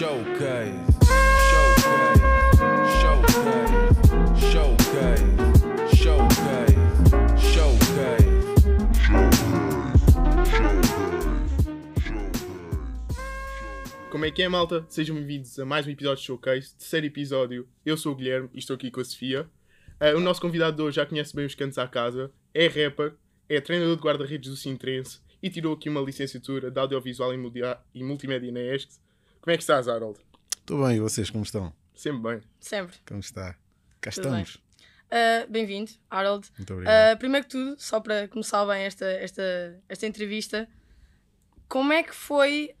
Showcase, showcase, showcase, showcase, showcase, showcase. Como é que é, malta? Sejam bem-vindos a mais um episódio de Showcase, terceiro episódio. Eu sou o Guilherme e estou aqui com a Sofia. Ah, o nosso convidado de hoje já conhece bem os cantos à casa, é rapper, é treinador de guarda-redes do Sintrense e tirou aqui uma licenciatura de audiovisual e e multimédia na ESC. Como é que estás, Harold? Estou bem, e vocês como estão? Sempre bem. Sempre. Como está? Cá Tudo estamos. Uh, Bem-vindo, Harold. Muito obrigado. Uh, primeiro que tudo, só para começar bem esta, esta, esta entrevista, como é que foi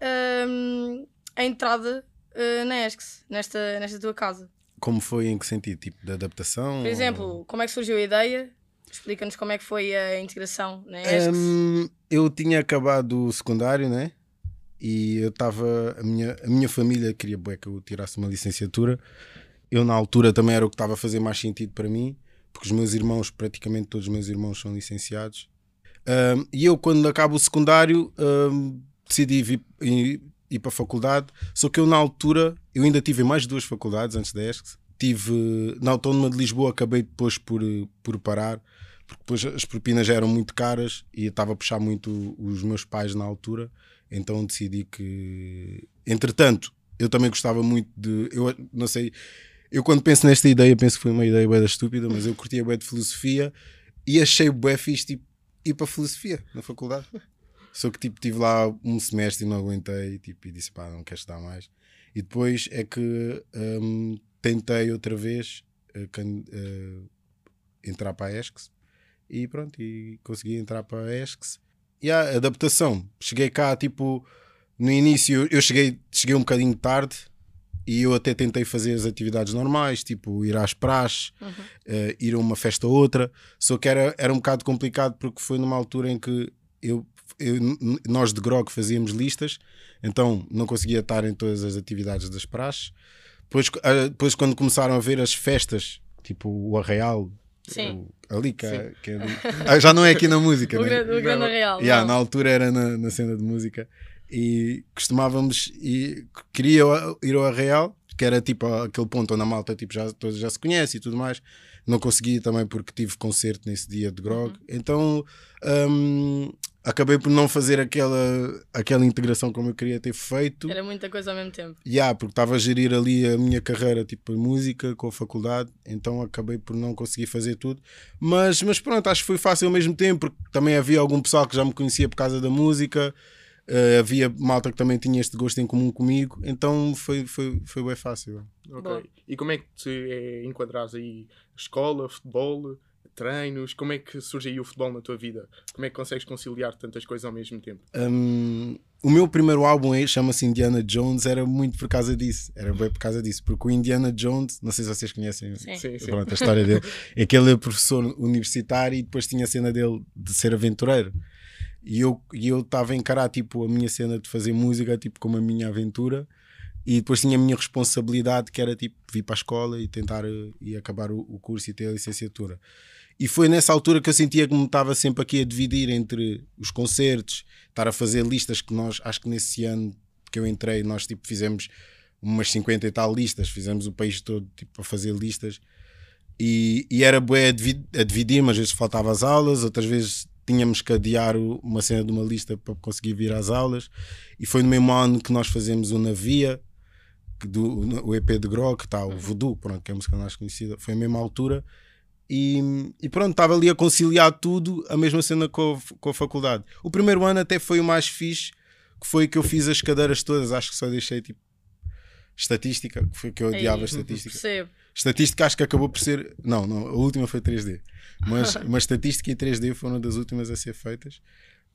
um, a entrada uh, na ESCS, nesta, nesta tua casa? Como foi em que sentido? Tipo de adaptação? Por exemplo, como é que surgiu a ideia? Explica-nos como é que foi a integração na ESCS. Hum, eu tinha acabado o secundário, né? E eu estava. A minha, a minha família queria bué, que eu tirasse uma licenciatura. Eu, na altura, também era o que estava a fazer mais sentido para mim, porque os meus irmãos, praticamente todos os meus irmãos, são licenciados. Hum, e eu, quando acabo o secundário, hum, decidi vir, ir, ir para a faculdade. Só que eu, na altura, eu ainda tive mais duas faculdades antes da ESC. Tive na Autónoma de Lisboa, acabei depois por, por parar, porque depois as propinas eram muito caras e eu estava a puxar muito os meus pais na altura. Então decidi que. Entretanto, eu também gostava muito de. Eu não sei. Eu quando penso nesta ideia, penso que foi uma ideia da estúpida, mas eu curtia bué de filosofia e achei bué fixe tipo, ir para filosofia na faculdade. Só que tipo, tive lá um semestre e não aguentei tipo, e disse pá, não quero estudar mais. E depois é que hum, tentei outra vez eh, can- eh, entrar para a ESCS e pronto, e consegui entrar para a ESCS. E a adaptação, cheguei cá tipo no início, eu cheguei, cheguei um bocadinho tarde e eu até tentei fazer as atividades normais, tipo ir às praxes, eh, ir a uma festa ou outra, só que era, era um bocado complicado porque foi numa altura em que eu, eu- nós de Grog fazíamos listas, então não conseguia estar em todas as atividades das praxes. Depois, ah, depois quando começaram a ver as festas, tipo o Arraial, Sim. o- ali que, é- que é ali- Ah, já não é aqui na música, o, né? grande, o grande Não. real. Yeah, não. na altura era na, na cena de música e costumávamos e queria ir ao Arraial, que era tipo aquele ponto onde a malta tipo, já, todos já se conhece e tudo mais. Não consegui também porque tive concerto nesse dia de grog. Então hum, acabei por não fazer aquela, aquela integração como eu queria ter feito. Era muita coisa ao mesmo tempo. Yeah, porque estava a gerir ali a minha carreira tipo música com a faculdade, então acabei por não conseguir fazer tudo. Mas, mas pronto, acho que foi fácil ao mesmo tempo, porque também havia algum pessoal que já me conhecia por causa da música, eh, havia malta que também tinha este gosto em comum comigo, então foi, foi, foi bem fácil. Ok. Boa. E como é que te é, enquadras aí escola, futebol, treinos? Como é que surge aí o futebol na tua vida? Como é que consegues conciliar tantas coisas ao mesmo tempo? Hum, o meu primeiro álbum aí chama-se Indiana Jones, era muito por causa disso, era bem por causa disso, porque o Indiana Jones, não sei se vocês conhecem Sim. Sim, sim. Pronto, a história dele. É que ele é professor universitário e depois tinha a cena dele de ser aventureiro. E eu e eu estava a encarar tipo, a minha cena de fazer música tipo, como a minha aventura. E depois tinha a minha responsabilidade, que era tipo vir para a escola e tentar eh, e acabar o, o curso e ter a licenciatura. E foi nessa altura que eu sentia que me estava sempre aqui a dividir entre os concertos, estar a fazer listas que nós, acho que nesse ano que eu entrei, nós tipo fizemos umas 50 e tal listas, fizemos o país todo tipo a fazer listas e, e era bué a, divi- a dividir, mas às vezes faltava as aulas, outras vezes tínhamos que adiar uma cena de uma lista para conseguir vir às aulas. E foi no mesmo ano que nós fazemos o Navia, do, o EP de Grog, que está o Voodoo, pronto, que é a música mais conhecida, foi a mesma altura. E, e pronto, estava ali a conciliar tudo, a mesma cena com a, com a faculdade. O primeiro ano até foi o mais fixe, que foi que eu fiz as cadeiras todas, acho que só deixei tipo estatística, que foi que eu odiava estatística. Percebo. Estatística acho que acabou por ser. Não, não, a última foi 3D. Mas, mas estatística e 3D foram das últimas a ser feitas.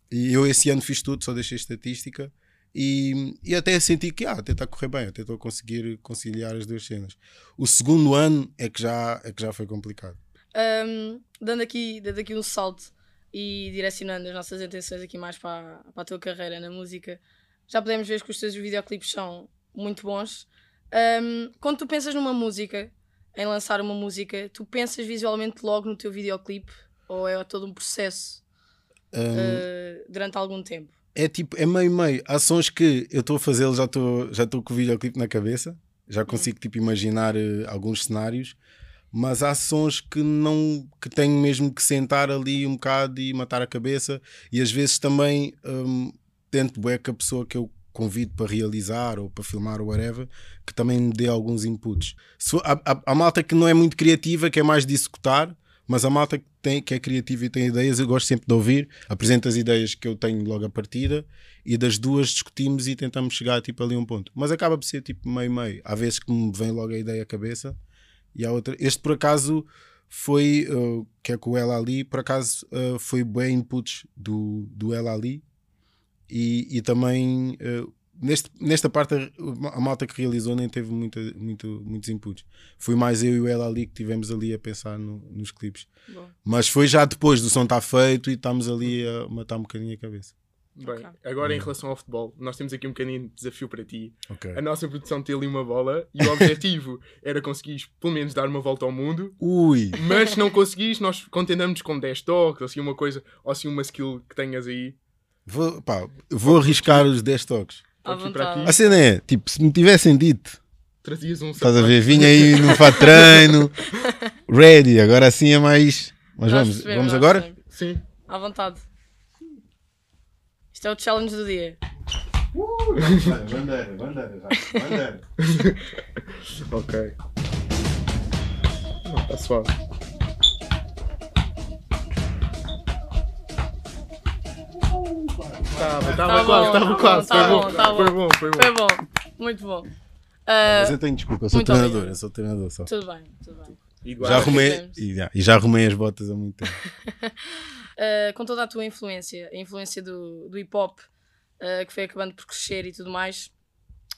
E eu esse ano fiz tudo, só deixei estatística. E, e até senti que ah, até está a correr bem, até estou a conseguir conciliar as duas cenas. O segundo ano é que já, é que já foi complicado. Um, dando, aqui, dando aqui um salto e direcionando as nossas atenções aqui mais para, para a tua carreira na música, já podemos ver que os teus videoclipes são muito bons. Um, quando tu pensas numa música, em lançar uma música, tu pensas visualmente logo no teu videoclipe ou é todo um processo Um, uh, durante algum tempo? é tipo, é meio meio. Há sons que eu estou a fazê-lo, já estou já com o videoclipe na cabeça, já consigo tipo imaginar eh, alguns cenários, mas há sons que não que tenho mesmo que sentar ali um bocado e matar a cabeça e às vezes também hum, tento bué que a pessoa que eu convido para realizar ou para filmar ou whatever, que também me dê alguns inputs. Há- há malta que não é muito criativa, que é mais de executar, mas a malta que, tem, que é criativa e tem ideias, eu gosto sempre de ouvir, apresento as ideias que eu tenho logo à partida e das duas discutimos e tentamos chegar tipo ali a um ponto. Mas acaba por ser tipo meio-meio. Há vezes que me vem logo a ideia à cabeça e há outra. Este por acaso foi, uh, que é com o El Ali, por acaso uh, foi bem inputs do, do El Ali e, e também uh, neste, nesta parte a malta que realizou nem teve muita, muito, muitos inputs. Foi mais eu e o El Ali que tivemos ali a pensar no- nos clipes. Bom. Mas foi já depois do som estar feito e estamos ali a matar um bocadinho a cabeça. Bem, Ok. agora em relação ao futebol, nós temos aqui um bocadinho de desafio para ti. Ok. A nossa produção tem ali uma bola e o objetivo era conseguires pelo menos dar uma volta ao mundo, Ui! mas se não conseguires, nós contentamos com 10 toques, ou assim uma coisa, ou assim uma skill que tenhas aí. Vou, pá, vou arriscar os 10 toques. A cena é, tipo, se me tivessem dito, Trazias um estás a ver, vinha aí no fato de treino, ready, agora assim é mais. Mas vamos, vamos agora? Sim. À vontade. Isto é o challenge do dia. Bandeira, bandeira, já. Bandeira. Ok. Não, está suave. Estava, estava Tá quase, bom, estava tá quase. bom, tá Foi bom, tá foi bom, foi bom. Foi bom. Muito bom. Ah, Mas eu tenho desculpa, eu sou Muito treinador, obrigado. eu sou treinador só. tudo bem, tudo bem. Igual. Já arrumei, e, já- e já arrumei as botas há muito tempo. Uh, com toda a tua influência, a influência do, do hip hop, uh, que foi acabando por crescer e tudo mais,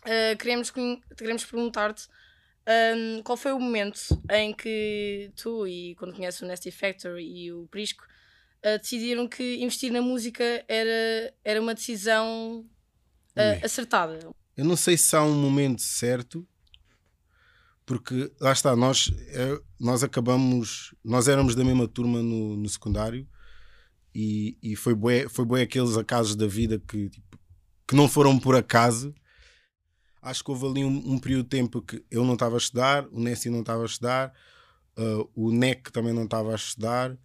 uh, queremos, queremos perguntar-te um, qual foi o momento em que tu e quando conheces o Nasty Factor e o Prisco uh, decidiram que investir na música era, era uma decisão uh, acertada. Eu não sei se há um momento certo, porque lá está, nós, eh, nós acabamos, nós éramos da mesma turma no, no secundário e, e foi bué, foi bué aqueles acasos da vida que, tipo, que não foram por acaso. Acho que houve ali um, um período de tempo que eu não estava a estudar, o Nessie não estava a estudar, eh, o NEC também não estava a estudar,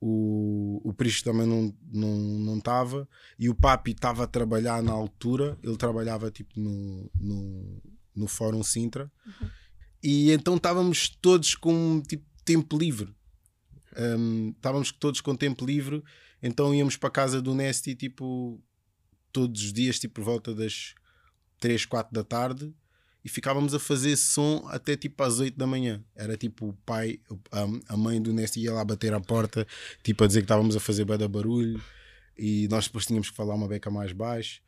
o, o Prisco também não não não estava e o Papi estava a trabalhar na altura, ele trabalhava tipo no, no, no Fórum Sintra e então estávamos todos com tipo tempo livre. Um, estávamos todos com tempo livre, então íamos para casa do Nesty tipo todos os dias, tipo por volta das 3, 4 da tarde e ficávamos a fazer som até tipo às 8 da manhã. Era tipo o pai, a, mãe do Nesty ia lá bater à porta, tipo a dizer que estávamos a fazer bada barulho e nós depois tínhamos que falar uma beca mais baixo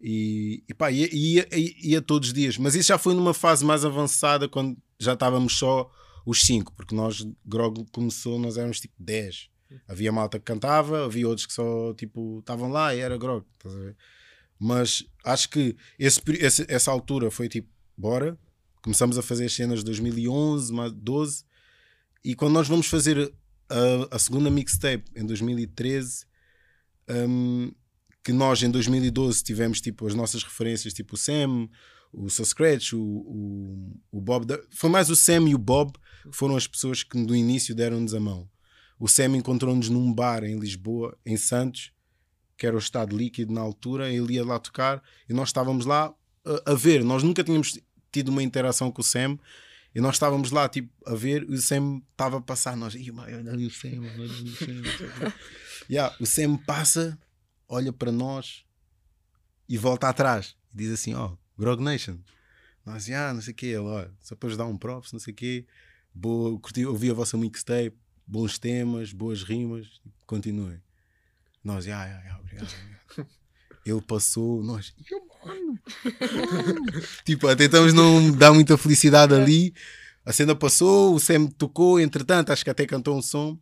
e, e pá, ia, ia, ia, todos os dias, mas isso já foi numa fase mais avançada quando já estávamos só os cinco, porque nós, Grog começou, nós éramos tipo 10. Havia malta que cantava, havia outros que só tipo estavam lá e era Grog, estás a ver? Mas acho que esse, esse- essa altura foi tipo, bora, começamos a fazer as cenas de 2011, mais 12, e quando nós vamos fazer a, a segunda mixtape em 2013, hum, que nós em 2012 tivemos tipo as nossas referências, tipo o Sam, o Sir Scratch, o, o, o Bob. Foi mais o Sam e o Bob que foram as pessoas que do início deram-nos a mão. O Sam encontrou-nos num bar em Lisboa, em Santos, que era o estado líquido na altura, ele ia lá tocar e nós estávamos lá a, a ver. Nós nunca tínhamos tido uma interação com o Sam e nós estávamos lá tipo, a ver e o Sam estava a passar. Nós, "Ih, mãe, olha ali o Sam, olha ali o Sam. não sei o quê." Yeah, o Sam passa, olha para nós e volta atrás e diz assim: Ó, Grog Nation. Nós, ah, não sei o quê, ele, ó, só para vos dar um props, não sei o quê. Boa, curti, ouvi a vossa mixtape, bons temas, boas rimas, continuem. Nós, ah, ah, ah, obrigado. Ele passou, nós, "Ih, mano, mano." tipo, tentamos não dar muita felicidade ali. A cena passou, o Sam tocou, entretanto, acho que até cantou um som.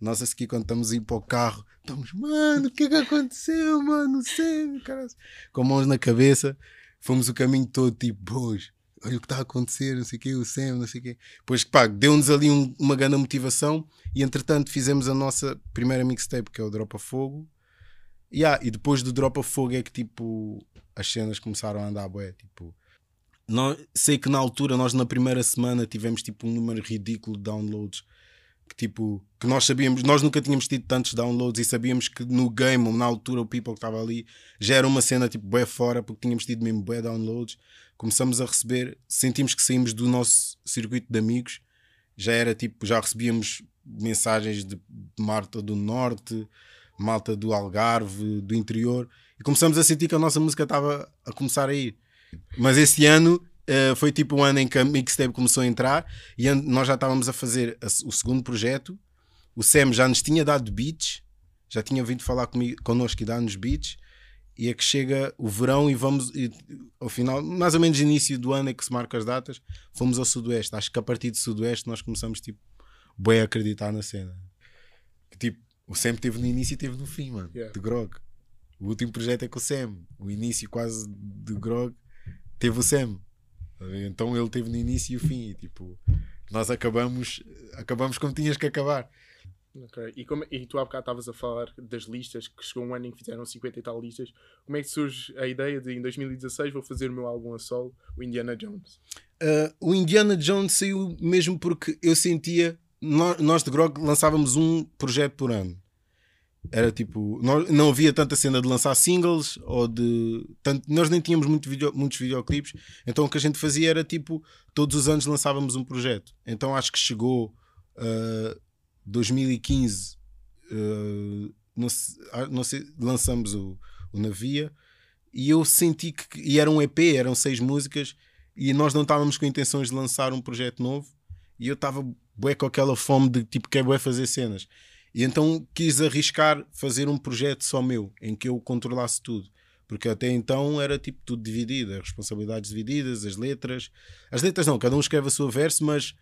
Nós a seguir, quando estamos a ir para o carro, estamos, mano, o que é que aconteceu, mano? O Sam, cara, com mãos na cabeça. Fomos o caminho todo, tipo, boas, olha o que está a acontecer, não sei o quê, o Sam, não sei o quê. Depois, pá, deu-nos ali um- uma grande motivação e, entretanto, fizemos a nossa primeira mixtape, que é o Drop a Fogo. Yeah, e depois do Drop of Fogo é que tipo as cenas começaram a andar bué, tipo nós, sei que na altura nós na primeira semana tivemos tipo um número ridículo de downloads que tipo que nós sabíamos, nós nunca tínhamos tido tantos downloads e sabíamos que no game na altura o people que estava ali já era uma cena tipo bué fora porque tínhamos tido mesmo bué downloads começamos a receber, sentimos que saímos do nosso circuito de amigos já era tipo, já recebíamos mensagens de Marta do Norte malta do Algarve, do interior, e começamos a sentir que a nossa música estava a começar a ir. Mas esse ano uh, foi tipo um ano em que a mixtape começou a entrar e nós já estávamos a fazer a, o segundo projeto. O Sam já nos tinha dado beats, já tinha vindo falar comigo, connosco e dar-nos beats. E é que chega o verão e vamos, e, ao final, mais ou menos início do ano é que se marca as datas, fomos ao Sudoeste. Acho que a partir do Sudoeste nós começamos tipo, bem a acreditar na cena. Que, tipo, o Sam teve no início e teve no fim, mano. Yeah. De Grog. O último projeto é com o Sam. O início quase de Grog teve o Sam. Então ele teve no início e o fim. E, tipo, nós acabamos, acabamos como tinhas que acabar. Ok. E, como, e tu há bocado estavas a falar das listas, que chegou um ano em que fizeram 50 e tal listas. Como é que surge a ideia de em 2016 vou fazer o meu álbum a solo, o Indiana Jones? Uh, o Indiana Jones saiu mesmo porque eu sentia. Nós, nós de Grog lançávamos um projeto por ano. Era tipo. Nós, não havia tanta cena de lançar singles ou de. Tanto, nós nem tínhamos muito video, muitos videoclipes. Então o que a gente fazia era tipo. Todos os anos lançávamos um projeto. Então acho que chegou. Uh, 2015. Uh, não, sei, ah, não sei, lançamos o, o Navia. E eu senti que. E era um EP, eram seis músicas. E nós não estávamos com intenções de lançar um projeto novo. E eu estava bué com aquela fome de tipo, quer bué fazer cenas. E então quis arriscar fazer um projeto só meu, em que eu controlasse tudo. Porque até então era tipo tudo dividido, as responsabilidades divididas, as letras. As letras não, cada um escreve a sua verso, mas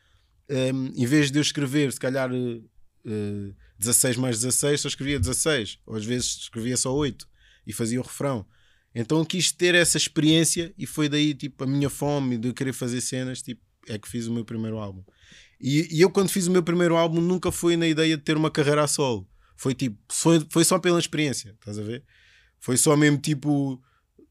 um, em vez de eu escrever, se calhar uh, 16 mais 16, só escrevia 16. Ou às vezes escrevia só 8 e fazia o refrão. Então quis ter essa experiência e foi daí tipo a minha fome de querer fazer cenas, tipo, é que fiz o meu primeiro álbum. E, e, eu, quando fiz o meu primeiro álbum, nunca foi na ideia de ter uma carreira a solo. Foi tipo, foi, foi só pela experiência, estás a ver? Foi só mesmo tipo,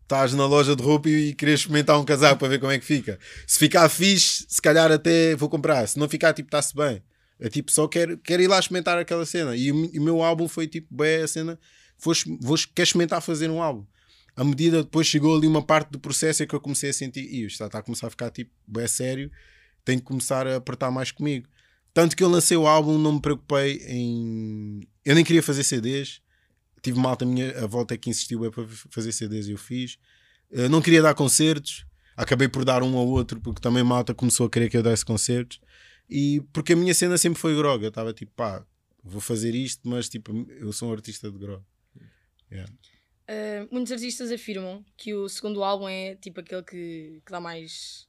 estás na loja de roupa e, e queres experimentar um casaco para ver como é que fica. Se ficar fixe, se calhar até vou comprar. Se não ficar, tipo, está-se bem. É tipo, só quero, quero ir lá experimentar aquela cena. E o, meu álbum foi tipo, bem a cena, vou, vou, experimentar fazer um álbum. À medida depois chegou ali uma parte do processo em que eu comecei a sentir, isto está, está a começar a ficar tipo, bem sério tem que começar a apertar mais comigo. Tanto que eu lancei o álbum, não me preocupei em. Eu nem queria fazer CDs. Tive malta minha, a volta é que insistiu é para fazer CDs e eu fiz. Eu não queria dar concertos. Acabei por dar um ao outro, porque também malta começou a querer que eu desse concertos. E porque a minha cena sempre foi grog. Eu estava tipo, pá, vou fazer isto, mas tipo, eu sou um artista de grog. Yeah. Uh, muitos artistas afirmam que o segundo álbum é tipo aquele que, que dá mais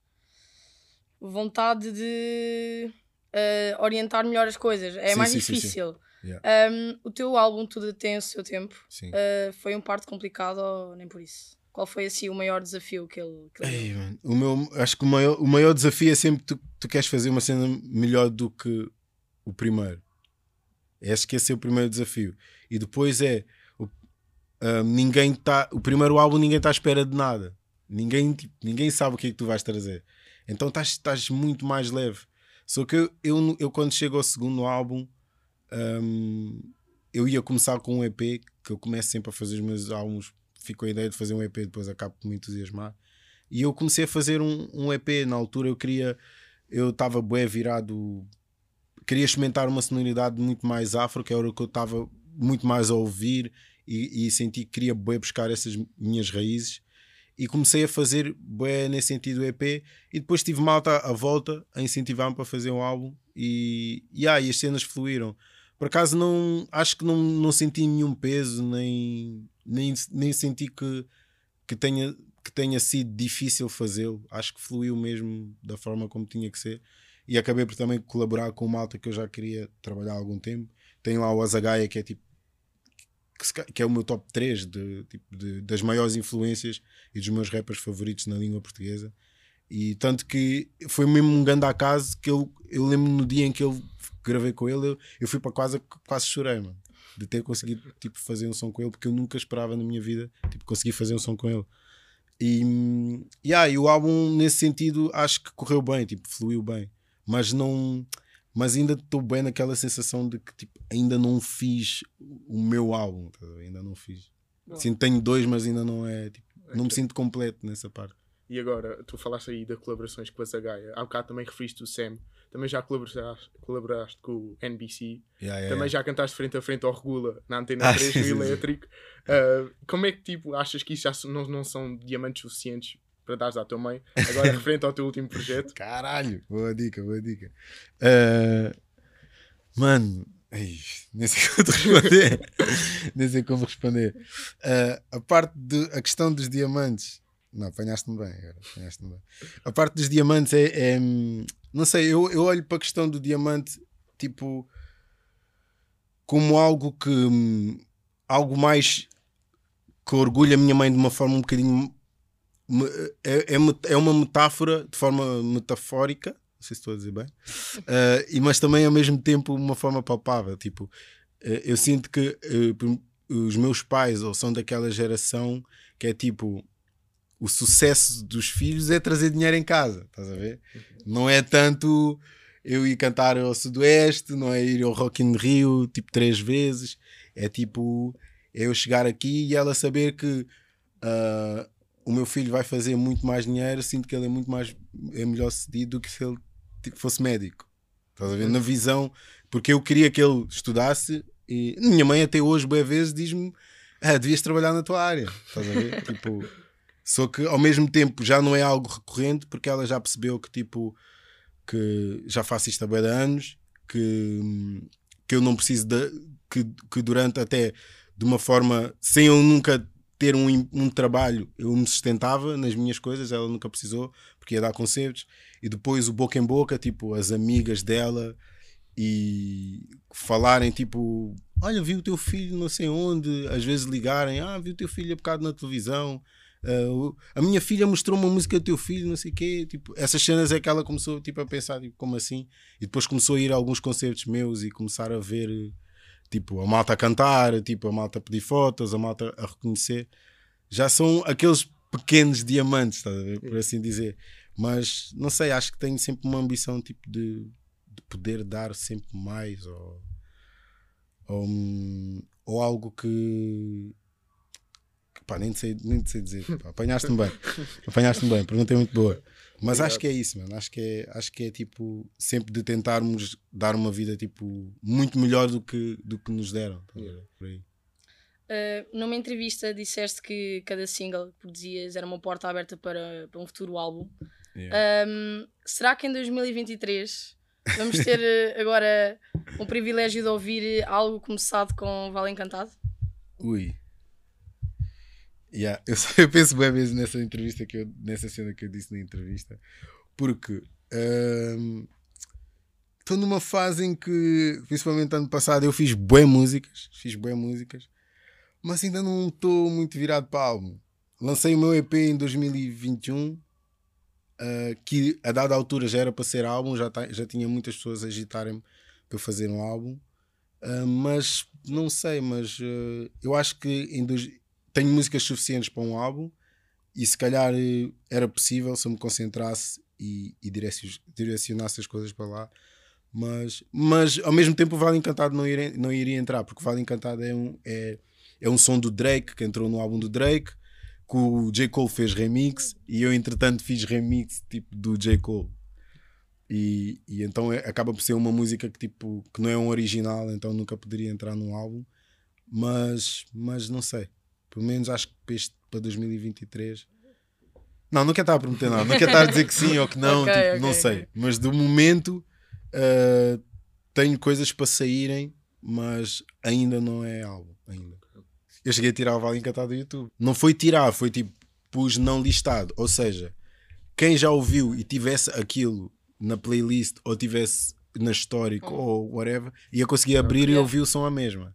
vontade de uh, orientar melhor as coisas. É Sim, mais sim, sim, sim. difícil. Yeah. Um, o teu álbum, tudo tem o seu tempo. Uh, foi um parto complicado ou nem por isso? Qual foi assim o maior desafio que ele, que ele Ei, o meu, acho que o maior, o maior desafio é sempre tu, tu queres fazer uma cena melhor do que o primeiro. Acho que esse é o primeiro desafio. E depois é o, ah, ninguém está. O primeiro álbum ninguém está à espera de nada. Ninguém, tipo, ninguém sabe o que é que tu vais trazer. Então estás, muito mais leve. Só que eu, eu, eu quando chego ao segundo álbum, hum, eu ia começar com um EP, que eu começo sempre a fazer os meus álbuns, fico com a ideia de fazer um EP, depois acabo por me entusiasmar. E eu comecei a fazer um, um EP. Na altura eu queria, eu estava bem virado, queria experimentar uma sonoridade muito mais afro, que era o que eu estava muito mais a ouvir e, e senti que queria bem buscar essas minhas raízes e comecei a fazer bem nesse sentido EP e depois tive malta à volta a incentivar-me para fazer um álbum e, e, ah, e as cenas fluíram. Por acaso não acho que não, não senti nenhum peso, nem, nem, nem senti que, que, tenha, que tenha sido difícil fazê-lo. Acho que fluiu mesmo da forma como tinha que ser. E acabei por também colaborar com malta que eu já queria trabalhar há algum tempo. Tem lá o Azagaia, que é tipo que, que é o meu top 3 de, tipo, de- das maiores influências e dos meus rappers favoritos na língua portuguesa. E tanto que foi mesmo um grande acaso que eu, eu lembro no dia em que eu gravei com ele, eu, eu fui para casa, quase chorei, mano. de ter conseguido tipo, fazer um som com ele, porque eu nunca esperava na minha vida tipo, conseguir fazer um som com ele. E, yeah, e o álbum, nesse sentido, acho que correu bem, tipo, fluiu bem, mas não. Mas ainda estou bem naquela sensação de que tipo, ainda não fiz o meu álbum, tá ainda não fiz. Sinto que tenho dois, mas ainda não é. Tipo, não me sinto completo nessa parte. E agora, tu falaste aí de colaborações com a Zagaia. Há bocado também referiste o Sam. Também já colaboraste, colaboraste com o NBC. Yeah, yeah, Também yeah. já cantaste frente a frente ao Regula na Antena Ah, 3 sim, no sim, sim. Elétrico. Ah, como é que tipo, achas que isso já não, não são diamantes suficientes para dares à tua mãe? Agora, referente ao teu último projeto. Caralho, boa dica, boa dica. Eh, mano, ai, nem sei como responder. nem sei como responder. Eh, a parte de a questão dos diamantes. Não, apanhaste-me bem agora. Apanhaste-me bem. A parte dos diamantes é. é, não sei, eu, eu olho para a questão do diamante tipo como algo que. hum, algo mais que orgulha a minha mãe de uma forma um bocadinho é, é, é uma metáfora de forma metafórica, não sei se estou a dizer bem, eh, e, mas também ao mesmo tempo uma forma palpável. Tipo, eh, eu sinto que por- os meus pais ou são daquela geração que é tipo o sucesso dos filhos é trazer dinheiro em casa, estás a ver? Não é tanto eu ir cantar ao Sudoeste, não é ir ao Rock in Rio tipo três vezes, é tipo é eu chegar aqui e ela saber que ah, o meu filho vai fazer muito mais dinheiro, sinto que ele é muito mais é melhor sucedido do que se ele tipo, fosse médico. Estás a ver? Na visão, porque eu queria que ele estudasse e minha mãe até hoje, boas vezes, diz-me: ah, devias trabalhar na tua área. Estás a ver? tipo, só que ao mesmo tempo já não é algo recorrente porque ela já percebeu que tipo que já faço isto há de anos, que, que eu não preciso de que, que durante até de uma forma sem eu nunca ter um, um trabalho, eu me sustentava nas minhas coisas, ela nunca precisou, porque ia dar concertos, e depois o boca em boca, tipo, as amigas dela e falarem tipo, olha, vi o teu filho não sei onde, às vezes ligarem, ah, vi o teu filho há bocado na televisão, o- a minha filha mostrou uma música do teu filho, não sei o quê, tipo, essas cenas é que ela começou tipo, a pensar, tipo, como assim? E depois começou a ir a alguns concertos meus e começar a ver tipo, a malta a cantar, tipo, a malta a pedir fotos, a malta a reconhecer. Já são aqueles pequenos diamantes, ver? por assim dizer. Mas não sei, acho que tenho sempre uma ambição tipo de, de poder dar sempre mais ou, ou, ou algo que, pá, nem sei, nem sei dizer. Apanhaste-me bem, apanhaste-me bem, pergunta é muito boa. Mas acho que é isso, mano. Acho que é, acho que é tipo sempre de tentarmos dar uma vida tipo muito melhor do que, do que nos deram. tá ver? Por aí. Uh, numa entrevista disseste que cada single que produzias era uma porta aberta para, para um futuro álbum. Um, será que em 2023 vamos ter uh, agora o privilégio de ouvir algo começado com Vale Encantado? Ui. Yeah, eu, eu penso bem mesmo nessa entrevista que eu, nessa cena que eu disse na entrevista, porque estou numa fase em que, principalmente ano passado, eu fiz boas músicas, fiz boas músicas, mas ainda não estou muito virado para álbum. Lancei o meu EP em 2021, ah, que a dada altura já era para ser álbum, já, ta- já tinha muitas pessoas a agitarem-me para fazer um álbum. Uh, mas não sei, mas uh, eu acho que em dois- tenho músicas suficientes para um álbum e se calhar uh, era possível se eu me concentrasse e, e direci- direcionasse as coisas para lá. Mas, mas ao mesmo tempo o Vale Encantado não iria, não iria entrar, porque o Vale Encantado é um, é, é um som do Drake que entrou no álbum do Drake, que o J. Cole fez remix e eu entretanto fiz remix tipo do J. Cole. E, e então é- acaba por ser uma música que tipo que não é um original, então nunca poderia entrar num álbum. Mas, mas não sei. Pelo menos acho que para, este, para 2023. Não, não quero estar a prometer nada. Não quero estar a dizer que sim ou que não. Ok, tipo, ok, não sei. Mas do momento ah, tenho coisas para saírem, mas ainda não é álbum. Ainda. Eu cheguei a tirar o Vale Encantado do YouTube. Não foi tirar, foi tipo, pus não listado. Ou seja, quem já ouviu e tivesse aquilo na playlist ou tivesse na histórico ou whatever, ia conseguir abrir e Yeah. ouvir o som a mesma.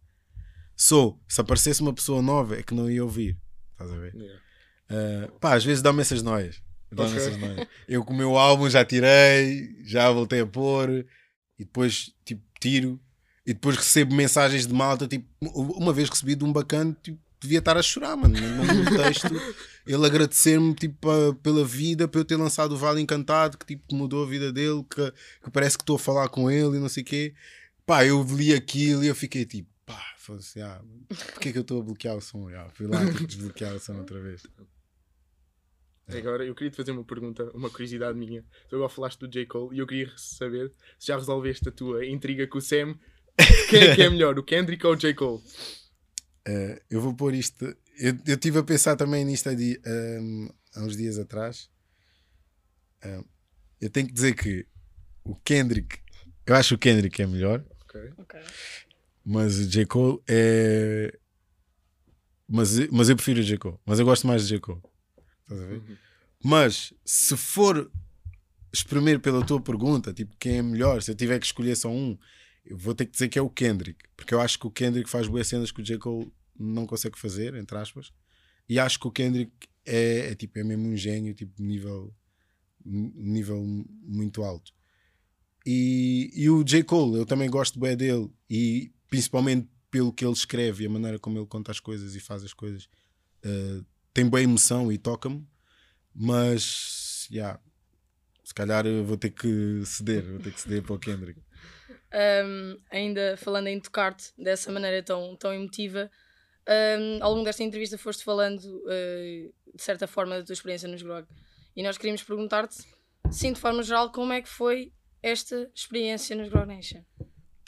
Só, se aparecesse uma pessoa nova é que não ia ouvir. Estás a ver? Yeah. Uh, pá, às vezes dá-me essas noias. Dá-me Ok. essas noias. Eu com o meu álbum já tirei, já voltei a pôr e depois tipo tiro. E depois recebo mensagens de malta, tipo, uma vez recebi de um bacana, tipo, devia estar a chorar, mano. No texto, ele agradecer-me tipo, pela vida, por eu ter lançado o Vale Encantado, que tipo, mudou a vida dele, que, que parece que estou a falar com ele e não sei o quê. Pá, eu li aquilo e eu fiquei tipo, fosse, ah, porquê que eu estou a bloquear o som? Ah, fui lá tipo, desbloquear o som outra vez. Agora, eu queria te fazer uma pergunta, uma curiosidade minha. Tu agora falaste do J. Cole e eu queria saber se já resolveste a tua intriga com o Sam. Quem é que é melhor, o Kendrick ou o J. Cole? Eh, eu vou pôr isto. Eu eu estive a pensar também nisto há, di- ehm, há uns dias atrás. Ehm, eu tenho que dizer que o Kendrick, eu acho o Kendrick é melhor, Ok. Ok. Mas o J. Cole é. Mas, mas eu prefiro o J. Cole. Mas eu gosto mais do J. Cole. Estás a ver? Uhum. Mas se for espremer pela tua pergunta, tipo, quem é melhor, se eu tiver que escolher só um, eu vou ter que dizer que é o Kendrick. Porque eu acho que o Kendrick faz boas cenas que o J. Cole não consegue fazer, entre aspas. E acho que o Kendrick é, é, tipo, é mesmo um gênio, tipo, nível, nível muito alto. E, e o J. Cole, eu também gosto bem dele, e principalmente pelo que ele escreve e a maneira como ele conta as coisas e faz as coisas, eh, tem boa emoção e toca-me, mas yeah, se calhar vou ter que ceder, vou ter que ceder para o Kendrick. Um, ainda falando em tocar-te dessa maneira tão, tão emotiva, um, ao longo desta entrevista foste falando uh, de certa forma da tua experiência nos Grog e nós queríamos perguntar-te, sim, de forma geral, como é que foi esta experiência nos Grog Nation?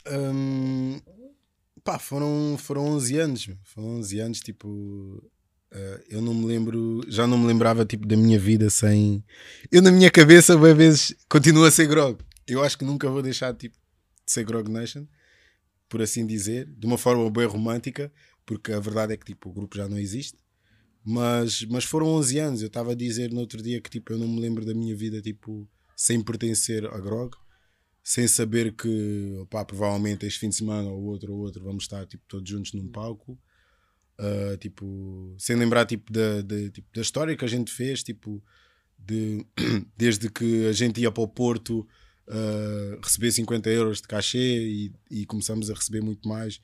Hum, pá, foram, foram 11 anos, foram 11 anos, tipo, eh, eu não me lembro, já não me lembrava tipo da minha vida sem, eu na minha cabeça, bem vezes, continuo a ser grog, eu acho que nunca vou deixar tipo de ser Grog Nation, por assim dizer, de uma forma bem romântica, porque a verdade é que tipo o grupo já não existe, mas, mas foram 11 anos, eu estava a dizer no outro dia que tipo eu não me lembro da minha vida tipo sem pertencer a Grog, sem saber que opá, provavelmente este fim de semana ou outro ou outro vamos estar tipo, todos juntos num palco Ah, tipo, sem lembrar tipo, da, da, tipo, da história que a gente fez tipo, de, desde que a gente ia para o Porto ah, receber 50 euros de cachê e, e começamos a receber muito mais.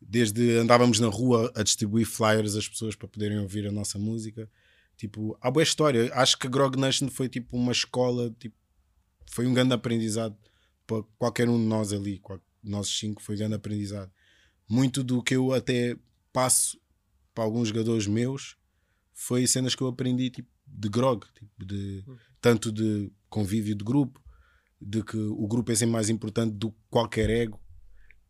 Desde andávamos na rua a distribuir flyers às pessoas para poderem ouvir a nossa música. Tipo, há boa história. Acho que a Grog Nation foi tipo uma escola tipo, foi um grande aprendizado para qualquer um de nós ali, nós cinco, foi grande aprendizado. Muito do que eu até passo para alguns jogadores meus foi cenas que eu aprendi tipo, de grog, tipo, de, tanto de convívio de grupo, de que o grupo é sempre mais importante do que qualquer ego,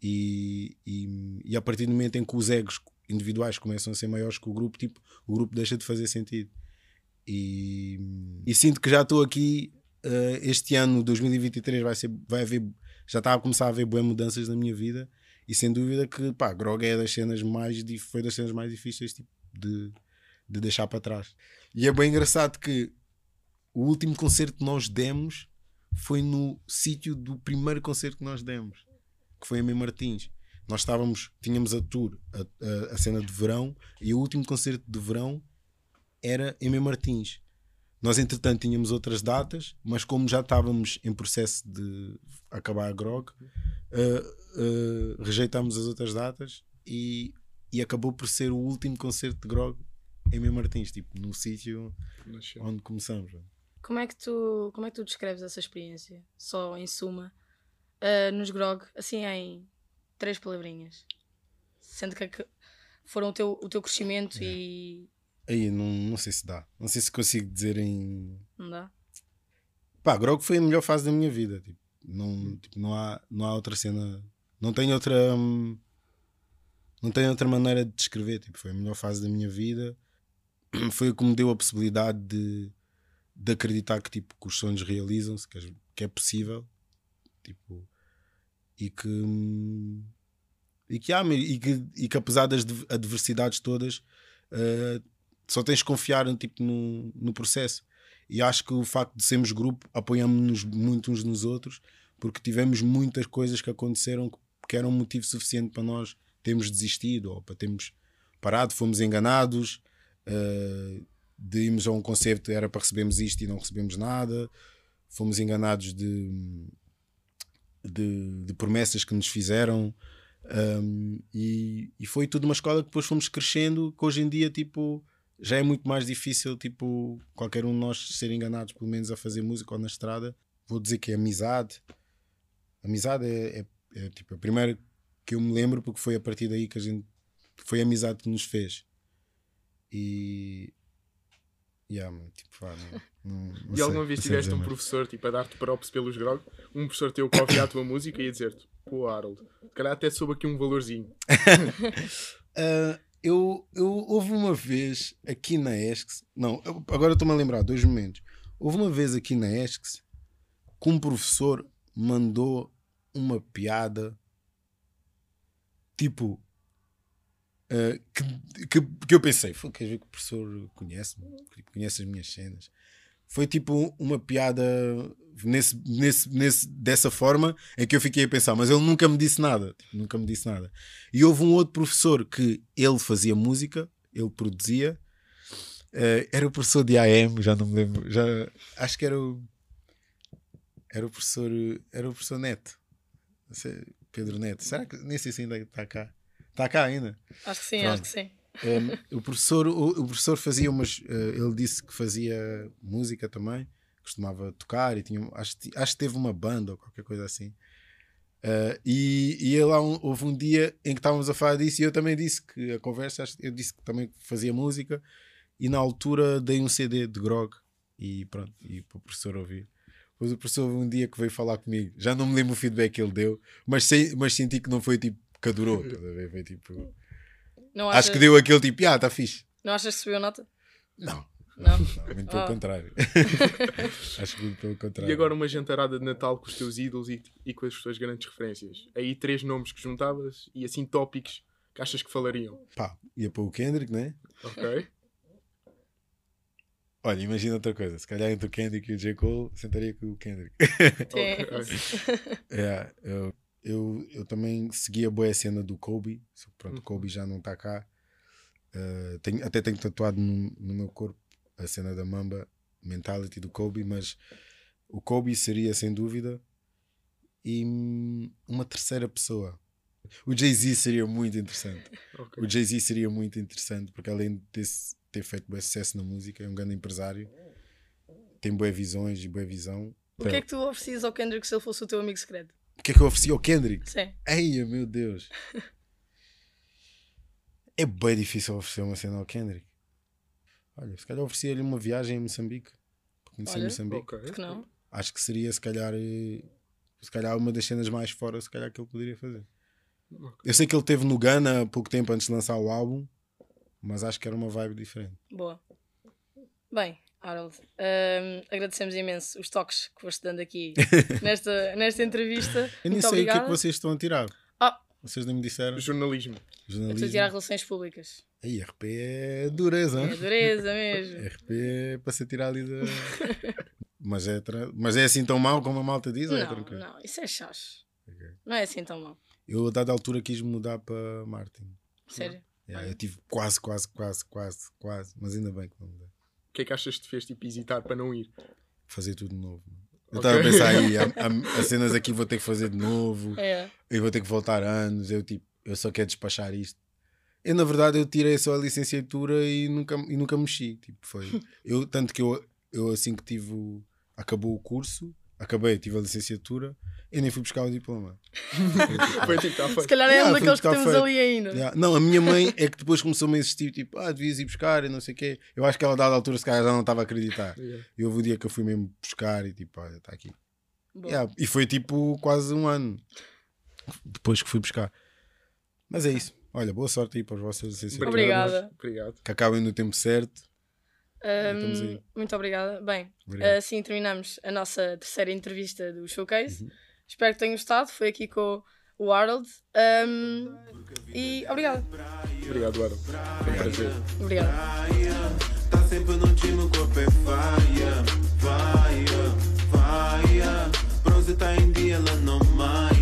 e, e, e a partir do momento em que os egos individuais começam a ser maiores que o grupo, tipo, o grupo deixa de fazer sentido. E, e sinto que já estou aqui Uh, este ano, 2023, vai, ser, vai haver, já está a começar a haver boas mudanças na minha vida e sem dúvida que pá, Grog é das cenas mais foi das cenas mais difíceis tipo, de, de deixar para trás. E é bem engraçado que o último concerto que nós demos foi no sítio do primeiro concerto que nós demos, que foi em Mem Martins. Nós estávamos, tínhamos a tour, a, a, a cena de verão, e o último concerto de verão era em Mem Martins. Nós, entretanto, tínhamos outras datas, mas como já estávamos em processo de acabar a grog, uh, uh, rejeitámos as outras datas e, e acabou por ser o último concerto de grog em Mem Martins, tipo, no sítio onde começamos. Como é que tu, como é que tu descreves essa experiência? Só em suma, uh, nos Grog, assim em três palavrinhas. Sendo que, que foram o teu, o teu crescimento e. Aí, não, não sei se dá. Não sei se consigo dizer em. Não dá? Pá, Grog foi a melhor fase da minha vida. Tipo, não, tipo, não, há, não há outra cena. Não tenho outra. hum, Não tenho outra maneira de descrever. Tipo, foi a melhor fase da minha vida. Foi o que me deu a possibilidade de, de acreditar que, tipo, que os sonhos realizam-se, que, que é possível. Tipo, e que. hum, E que, há, e que, e que apesar das adversidades todas, eh, só tens de confiar tipo, no, no processo. E acho que o facto de sermos grupo, apoiamos-nos muito uns nos outros, porque tivemos muitas coisas que aconteceram que- eram motivo suficiente para nós termos desistido ou para termos parado, fomos enganados, eh, de irmos a um concerto era para recebermos isto e não recebemos nada, fomos enganados de de, de promessas que nos fizeram. Um, e, e foi tudo uma escola que depois fomos crescendo, que hoje em dia, tipo, já é muito mais difícil, tipo, qualquer um de nós ser enganados, pelo menos a fazer música ou na estrada. Vou dizer que é amizade. Amizade é, é, é, tipo a primeira que eu me lembro, porque foi a partir daí que a gente foi a amizade que nos fez. E. Yeah, mano, tipo, vá, não, não, E sei, alguma vez tiveste um professor tipo, a dar-te props pelos grog? Um professor teu que ouvia a tua música e ia dizer-te: Pô, Harold, se calhar até soube aqui um valorzinho. Ah, eu, eu houve uma vez aqui na ESCS, não, eu- agora estou-me a lembrar, dois momentos. Houve uma vez aqui na ESCS que um professor mandou uma piada tipo ah, que, que, que eu pensei, "Fogo, queres ver que o professor conhece conhece as minhas cenas. Foi tipo uma piada nesse, nesse, nesse, dessa forma em que eu fiquei a pensar, mas ele nunca me disse nada. tipo, nunca me disse nada. E houve um outro professor que ele fazia música, ele produzia, eh, era o professor de AM, já não me lembro, já, acho que era o era o professor, era o professor Neto, sei, Pedro Neto. Será que nem sei se ainda está cá? Está cá ainda. Acho que sim, Pronto. acho que sim. Um, o, professor, o, o professor fazia umas. eh, ele disse que fazia música também, costumava tocar e tinha. Acho, acho que teve uma banda ou qualquer coisa assim. Eh, e e ele, há um- houve um dia em que estávamos a falar disso e eu também disse que a conversa, eu disse que também fazia música e na altura dei um CD de grog e pronto, e para o professor ouvir. Depois o professor um dia que veio falar comigo, já não me lembro o feedback que ele deu, mas, sei, mas senti que não foi tipo que adorou? Foi tipo. Não Acho achas, que deu aquele tipo, ah, está fixe. não achas que subiu nota? Não, Não? não, muito pelo Ah. contrário. Acho que muito pelo contrário. E agora uma jantarada de Natal com os teus ídolos e, e com as tuas grandes referências. Aí três nomes que juntavas e assim tópicos que achas que falariam. Pá, ia para o Kendrick, né? Ok? Olha, imagina outra coisa. Se calhar entre o Kendrick e o J. Cole, sentaria com o Kendrick. Ok. É, eu, eu, eu também segui a boa cena do Kobe. Uhum. pronto, o Kobe já não está cá. Uh, tenho- até tenho tatuado no, no meu corpo a cena da Mamba Mentality do Kobe, mas o Kobe seria sem dúvida e hum, uma terceira pessoa. O Jay-Z seria muito interessante. ok. O Jay-Z seria muito interessante porque além de ter, ter feito bom sucesso na música, é um grande empresário, tem boas visões e boa visão. O que é que tu oferecias ao Kendrick se ele fosse o teu amigo secreto? O que é que eu ofereci ao Kendrick? Sim. Eia, meu Deus. É bem difícil oferecer uma cena ao Kendrick. Olha, se calhar oferecia-lhe uma viagem a Moçambique. Para conhecer Olha, Moçambique. Ok. Por que não? Acho que seria, se calhar, eh, se calhar uma das cenas mais fora, se calhar, que ele poderia fazer. Eu sei que ele teve no Ghana há pouco tempo antes de lançar o álbum, mas acho que era uma vibe diferente. Boa. Bem, Harold, hum, agradecemos imenso os toques que foste dando aqui nesta, nesta entrevista. Eu nem Muito sei o que é obrigada. que vocês estão a tirar. Vocês nem me disseram. Jornalismo. eu estou a Jornalismo. tirar relações públicas. Aí, RP é dureza, É dureza mesmo. RP é para se tirar ali da. mas, é tra- mas é assim tão mau como a malta diz? ou é Não, tranquilo? não, isso é chacho. Ok. Não é assim tão mal. Eu, a dada altura, quis mudar para Martin. Sério. Yeah, eu tive quase, quase, quase, quase, quase, mas ainda bem que não mudei. O que é que achas que te fez tipo, hesitar para não ir? Fazer tudo de novo. Eu estava a pensar aí, há cenas aqui vou ter que fazer de novo, É. eu vou ter que voltar anos, eu tipo, eu só quero despachar isto. Eu, na verdade, eu tirei só a licenciatura e nunca, e nunca mexi. Tipo, foi. Eu, tanto que eu, eu assim que tive. o- acabou o curso, acabei, tive a licenciatura, eu nem fui buscar o diploma. Foi tipo, tá Se feito. calhar é Yeah, um foi daqueles que buscar temos ali ainda. Yeah. Não, a minha mãe é que depois começou-me a insistir, tipo, ah, devias ir buscar e não sei o quê. Eu acho que ela, a dada altura, se calhar já não estava a acreditar. Yeah. E houve um dia que eu fui mesmo buscar e tipo, olha, está aqui. Yeah, E foi tipo quase um ano depois que fui buscar. Mas é isso. Olha, boa sorte aí para as vossas licenciaturas. Obrigada. Obrigado. Que acabem no tempo certo. Um, muito obrigada. Bem, Obrigado. assim terminamos a nossa terceira entrevista do Showcase. Uhum. Espero que tenham gostado. Foi aqui com o Harold. Um, e obrigado. Obrigado, Harold. Foi um prazer. Obrigado. Tá sempre no time, corpo é. Bronze tá em dia, ela não.